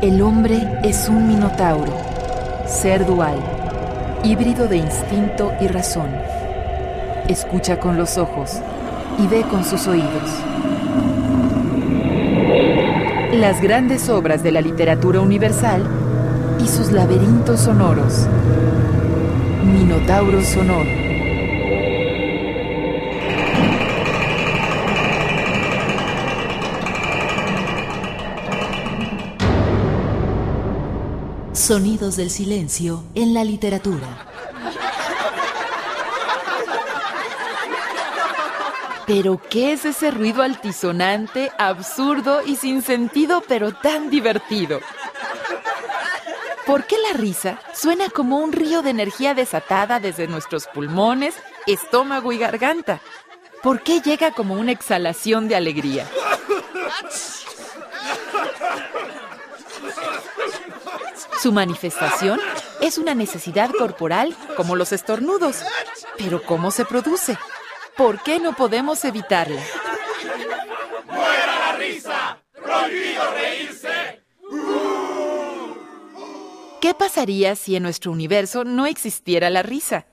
El hombre es un minotauro, ser dual, híbrido de instinto y razón. Escucha con los ojos y ve con sus oídos. Las grandes obras de la literatura universal y sus laberintos sonoros. Minotauro sonoro. Sonidos del silencio en la literatura. Pero ¿qué es ese ruido altisonante, absurdo y sin sentido, pero tan divertido? ¿Por qué la risa suena como un río de energía desatada desde nuestros pulmones, estómago y garganta? ¿Por qué llega como una exhalación de alegría? Su manifestación es una necesidad corporal como los estornudos. Pero ¿cómo se produce? ¿Por qué no podemos evitarla? ¡Fuera la risa! ¡Prohibido reírse! ¿Qué pasaría si en nuestro universo no existiera la risa?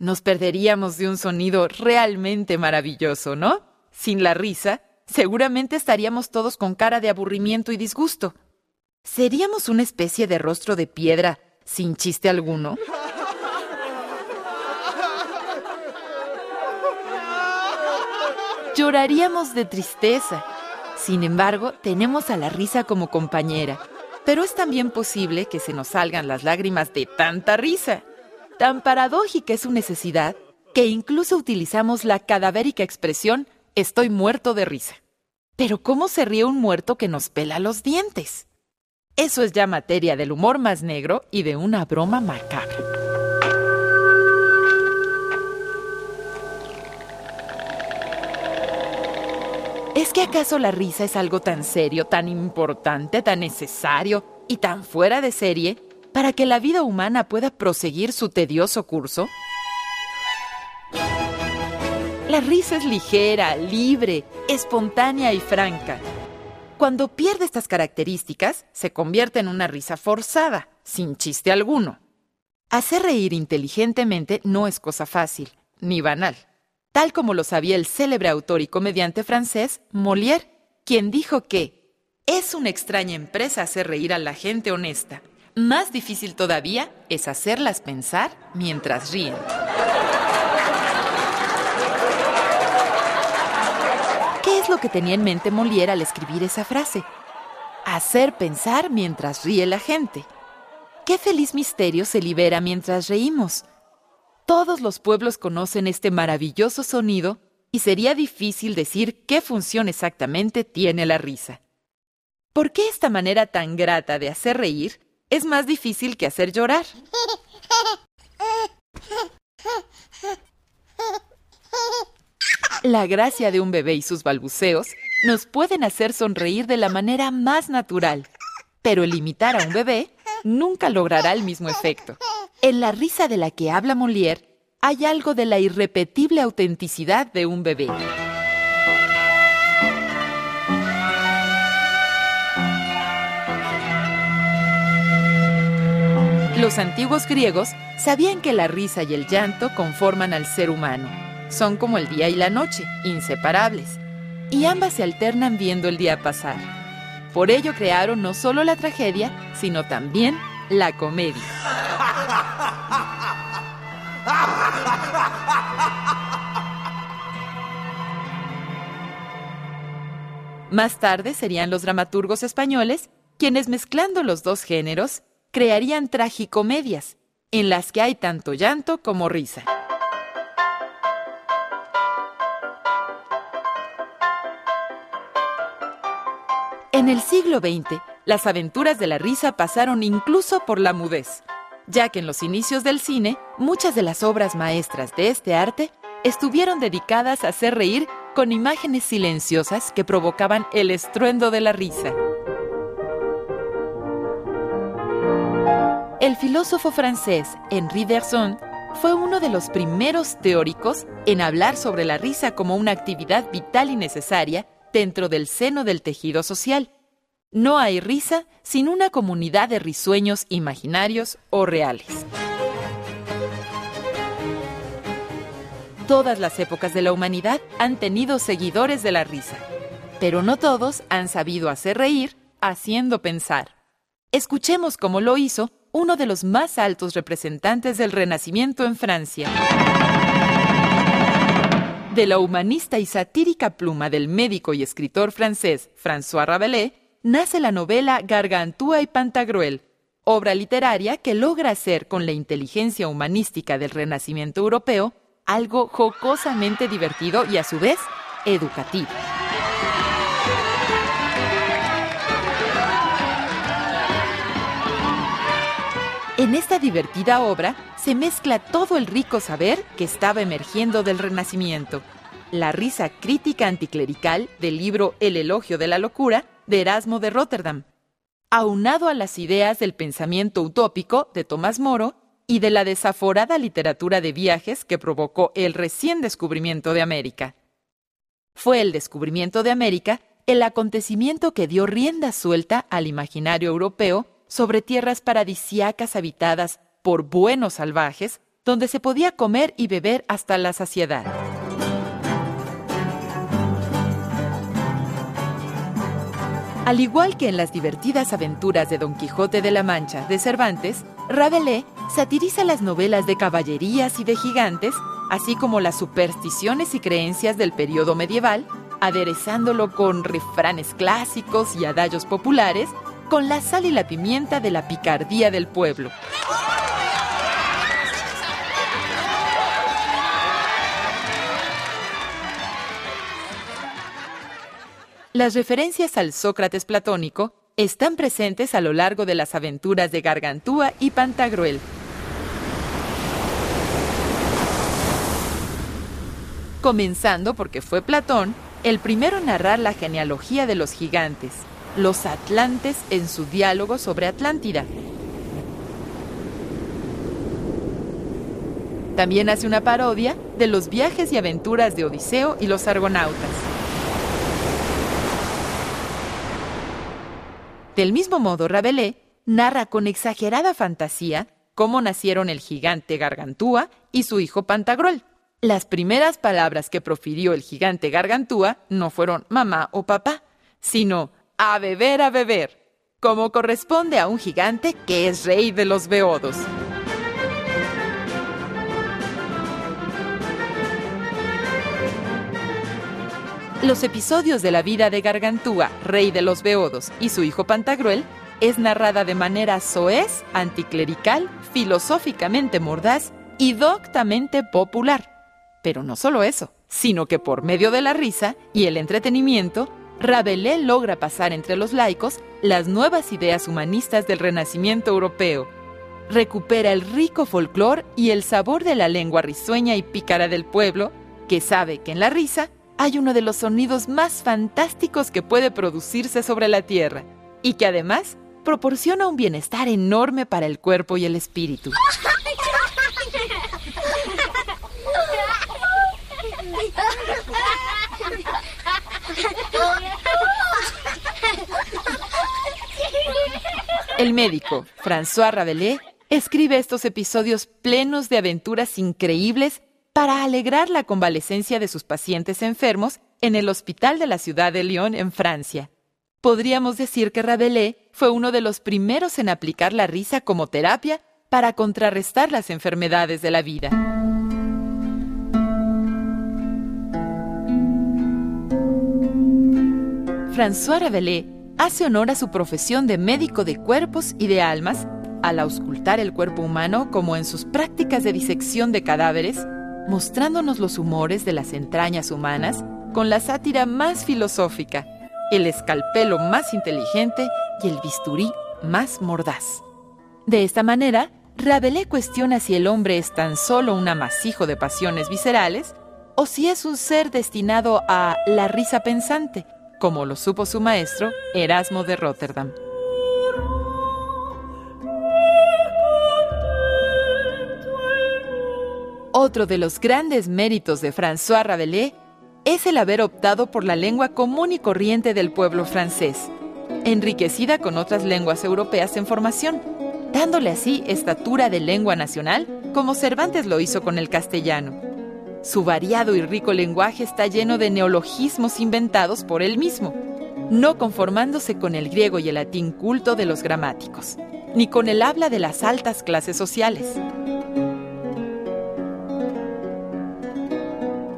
Nos perderíamos de un sonido realmente maravilloso, ¿no? Sin la risa, seguramente estaríamos todos con cara de aburrimiento y disgusto. ¿Seríamos una especie de rostro de piedra sin chiste alguno? Lloraríamos de tristeza. Sin embargo, tenemos a la risa como compañera. Pero es también posible que se nos salgan las lágrimas de tanta risa. Tan paradójica es su necesidad que incluso utilizamos la cadavérica expresión estoy muerto de risa. Pero ¿cómo se ríe un muerto que nos pela los dientes? Eso es ya materia del humor más negro y de una broma macabra. ¿Es que acaso la risa es algo tan serio, tan importante, tan necesario y tan fuera de serie para que la vida humana pueda proseguir su tedioso curso? La risa es ligera, libre, espontánea y franca. Cuando pierde estas características, se convierte en una risa forzada, sin chiste alguno. Hacer reír inteligentemente no es cosa fácil, ni banal, tal como lo sabía el célebre autor y comediante francés Molière, quien dijo que es una extraña empresa hacer reír a la gente honesta. Más difícil todavía es hacerlas pensar mientras ríen. ¿Qué es lo que tenía en mente Molière al escribir esa frase? Hacer pensar mientras ríe la gente. ¿Qué feliz misterio se libera mientras reímos? Todos los pueblos conocen este maravilloso sonido y sería difícil decir qué función exactamente tiene la risa. ¿Por qué esta manera tan grata de hacer reír es más difícil que hacer llorar? La gracia de un bebé y sus balbuceos nos pueden hacer sonreír de la manera más natural, pero el imitar a un bebé nunca logrará el mismo efecto. En la risa de la que habla Molière hay algo de la irrepetible autenticidad de un bebé. Los antiguos griegos sabían que la risa y el llanto conforman al ser humano. Son como el día y la noche, inseparables. Y ambas se alternan viendo el día pasar. Por ello crearon no solo la tragedia, sino también la comedia. Más tarde serían los dramaturgos españoles quienes mezclando los dos géneros crearían tragicomedias, en las que hay tanto llanto como risa. En el siglo XX, las aventuras de la risa pasaron incluso por la mudez, ya que en los inicios del cine, muchas de las obras maestras de este arte estuvieron dedicadas a hacer reír con imágenes silenciosas que provocaban el estruendo de la risa. El filósofo francés Henri Bergson fue uno de los primeros teóricos en hablar sobre la risa como una actividad vital y necesaria dentro del seno del tejido social. No hay risa sin una comunidad de risueños imaginarios o reales. Todas las épocas de la humanidad han tenido seguidores de la risa, pero no todos han sabido hacer reír haciendo pensar. Escuchemos cómo lo hizo uno de los más altos representantes del Renacimiento en Francia. De la humanista y satírica pluma del médico y escritor francés François Rabelais, nace la novela Gargantúa y Pantagruel, obra literaria que logra hacer con la inteligencia humanística del Renacimiento europeo algo jocosamente divertido y a su vez educativo. En esta divertida obra se mezcla todo el rico saber que estaba emergiendo del Renacimiento, la risa crítica anticlerical del libro El elogio de la locura de Erasmo de Rotterdam, aunado a las ideas del pensamiento utópico de Tomás Moro y de la desaforada literatura de viajes que provocó el recién descubrimiento de América. Fue el descubrimiento de América el acontecimiento que dio rienda suelta al imaginario europeo sobre tierras paradisiacas habitadas por buenos salvajes, donde se podía comer y beber hasta la saciedad. Al igual que en las divertidas aventuras de Don Quijote de la Mancha de Cervantes, Rabelais satiriza las novelas de caballerías y de gigantes, así como las supersticiones y creencias del periodo medieval, aderezándolo con refranes clásicos y adallos populares, con la sal y la pimienta de la picardía del pueblo. Las referencias al Sócrates platónico están presentes a lo largo de las aventuras de Gargantúa y Pantagruel. Comenzando porque fue Platón el primero en narrar la genealogía de los gigantes, los atlantes en su diálogo sobre Atlántida. También hace una parodia de los viajes y aventuras de Odiseo y los argonautas. Del mismo modo, Rabelais narra con exagerada fantasía cómo nacieron el gigante Gargantúa y su hijo Pantagruel. Las primeras palabras que profirió el gigante Gargantúa no fueron mamá o papá, sino a beber, a beber, como corresponde a un gigante que es rey de los beodos. Los episodios de la vida de Gargantúa, rey de los beodos, y su hijo Pantagruel es narrada de manera soez, anticlerical, filosóficamente mordaz y doctamente popular. Pero no solo eso, sino que por medio de la risa y el entretenimiento, Rabelais logra pasar entre los laicos las nuevas ideas humanistas del Renacimiento europeo. Recupera el rico folclor y el sabor de la lengua risueña y pícara del pueblo, que sabe que en la risa hay uno de los sonidos más fantásticos que puede producirse sobre la Tierra y que además proporciona un bienestar enorme para el cuerpo y el espíritu. El médico, François Rabelais, escribe estos episodios plenos de aventuras increíbles para alegrar la convalecencia de sus pacientes enfermos en el hospital de la ciudad de Lyon, en Francia. Podríamos decir que Rabelais fue uno de los primeros en aplicar la risa como terapia para contrarrestar las enfermedades de la vida. François Rabelais hace honor a su profesión de médico de cuerpos y de almas al auscultar el cuerpo humano como en sus prácticas de disección de cadáveres, mostrándonos los humores de las entrañas humanas con la sátira más filosófica, el escalpelo más inteligente y el bisturí más mordaz. De esta manera, Rabelais cuestiona si el hombre es tan solo un amasijo de pasiones viscerales o si es un ser destinado a la risa pensante, como lo supo su maestro Erasmo de Rotterdam. Otro de los grandes méritos de François Rabelais es el haber optado por la lengua común y corriente del pueblo francés. enriquecida con otras lenguas europeas en formación, dándole así estatura de lengua nacional como Cervantes lo hizo con el castellano. Su variado y rico lenguaje está lleno de neologismos inventados por él mismo, no conformándose con el griego y el latín culto de los gramáticos, ni con el habla de las altas clases sociales.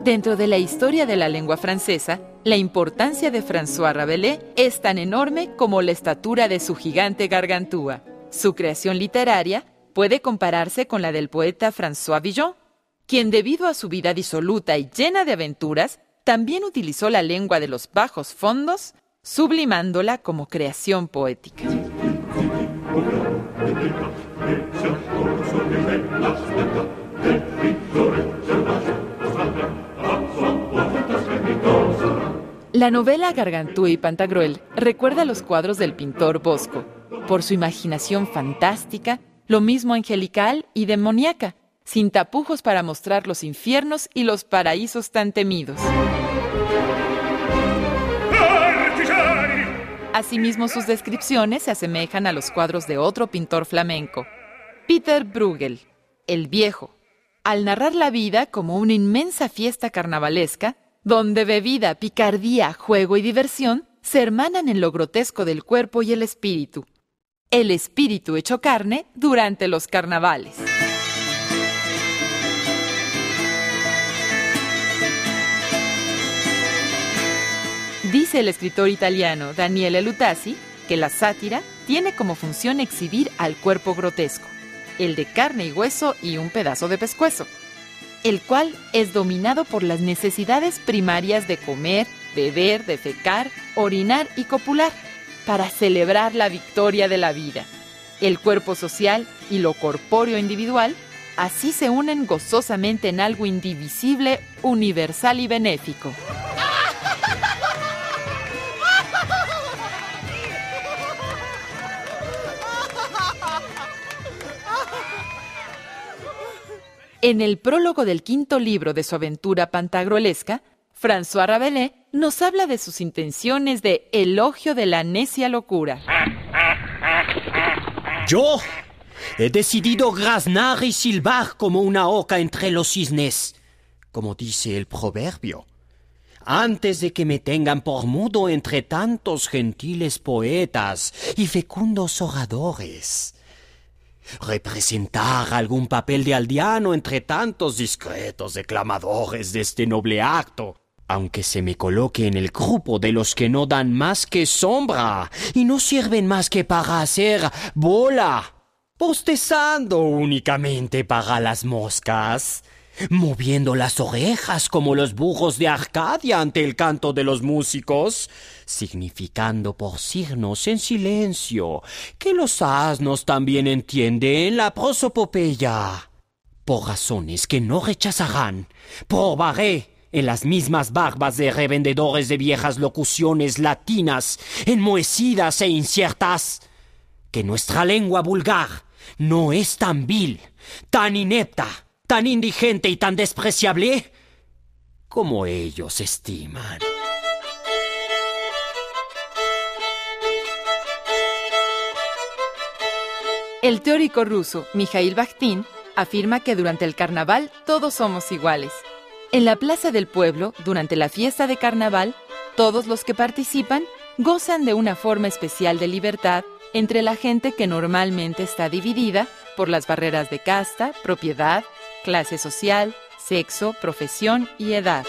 Dentro de la historia de la lengua francesa, la importancia de François Rabelais es tan enorme como la estatura de su gigante Gargantúa. Su creación literaria puede compararse con la del poeta François Villon, quien debido a su vida disoluta y llena de aventuras, también utilizó la lengua de los bajos fondos, sublimándola como creación poética. La novela Gargantúa y Pantagruel recuerda los cuadros del pintor Bosco, por su imaginación fantástica, lo mismo angelical y demoníaca, sin tapujos para mostrar los infiernos y los paraísos tan temidos. Asimismo, sus descripciones se asemejan a los cuadros de otro pintor flamenco, Peter Bruegel, el viejo, al narrar la vida como una inmensa fiesta carnavalesca donde bebida, picardía, juego y diversión se hermanan en lo grotesco del cuerpo y el espíritu. El espíritu hecho carne durante los carnavales. Dice el escritor italiano Daniele Lutasi que la sátira tiene como función exhibir al cuerpo grotesco, el de carne y hueso y un pedazo de pescuezo el cual es dominado por las necesidades primarias de comer, beber, defecar, orinar y copular, para celebrar la victoria de la vida. El cuerpo social y lo corpóreo individual así se unen gozosamente en algo indivisible, universal y benéfico. En el prólogo del quinto libro de su aventura pantagruelesca, François Rabelais nos habla de sus intenciones de elogio de la necia locura. Yo he decidido graznar y silbar como una oca entre los cisnes, como dice el proverbio, antes de que me tengan por mudo entre tantos gentiles poetas y fecundos oradores representar algún papel de aldeano entre tantos discretos declamadores de este noble acto, aunque se me coloque en el grupo de los que no dan más que sombra y no sirven más que para hacer bola, postezando únicamente para las moscas moviendo las orejas como los burros de Arcadia ante el canto de los músicos, significando por signos en silencio que los asnos también entienden la prosopopeya. Por razones que no rechazarán, probaré en las mismas barbas de revendedores de viejas locuciones latinas, enmohecidas e inciertas, que nuestra lengua vulgar no es tan vil, tan inepta, tan indigente y tan despreciable como ellos estiman. El teórico ruso Mikhail Bakhtin afirma que durante el carnaval todos somos iguales. En la plaza del pueblo, durante la fiesta de carnaval, todos los que participan gozan de una forma especial de libertad entre la gente que normalmente está dividida por las barreras de casta, propiedad, clase social, sexo, profesión y edad.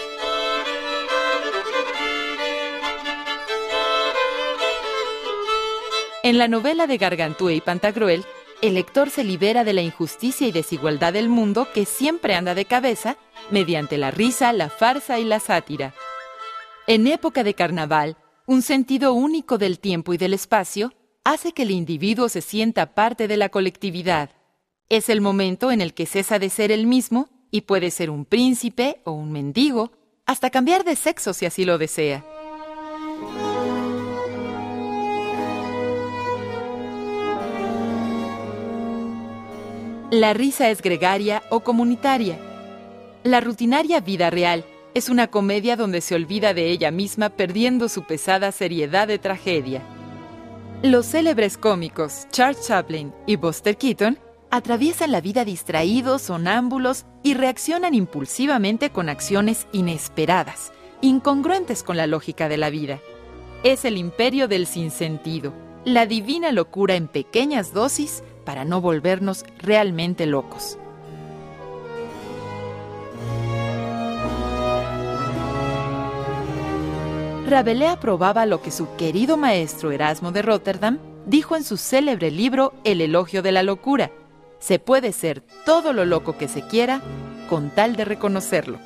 En la novela de Gargantúa y Pantagruel, el lector se libera de la injusticia y desigualdad del mundo que siempre anda de cabeza mediante la risa, la farsa y la sátira. En época de carnaval, un sentido único del tiempo y del espacio hace que el individuo se sienta parte de la colectividad. Es el momento en el que cesa de ser el mismo y puede ser un príncipe o un mendigo, hasta cambiar de sexo si así lo desea. La risa es gregaria o comunitaria. La rutinaria vida real es una comedia donde se olvida de ella misma perdiendo su pesada seriedad de tragedia. Los célebres cómicos Charles Chaplin y Buster Keaton atraviesan la vida distraídos, sonámbulos y reaccionan impulsivamente con acciones inesperadas, incongruentes con la lógica de la vida. Es el imperio del sinsentido, la divina locura en pequeñas dosis para no volvernos realmente locos. Rabelais aprobaba lo que su querido maestro Erasmo de Rotterdam dijo en su célebre libro El elogio de la locura. Se puede ser todo lo loco que se quiera con tal de reconocerlo.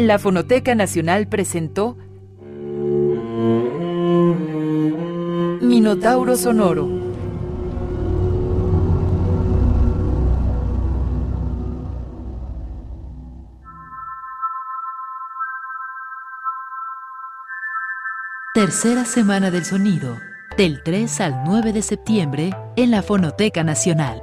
La Fonoteca Nacional presentó Minotauro Sonoro. Tercera Semana del Sonido, del 3 al 9 de septiembre en la Fonoteca Nacional.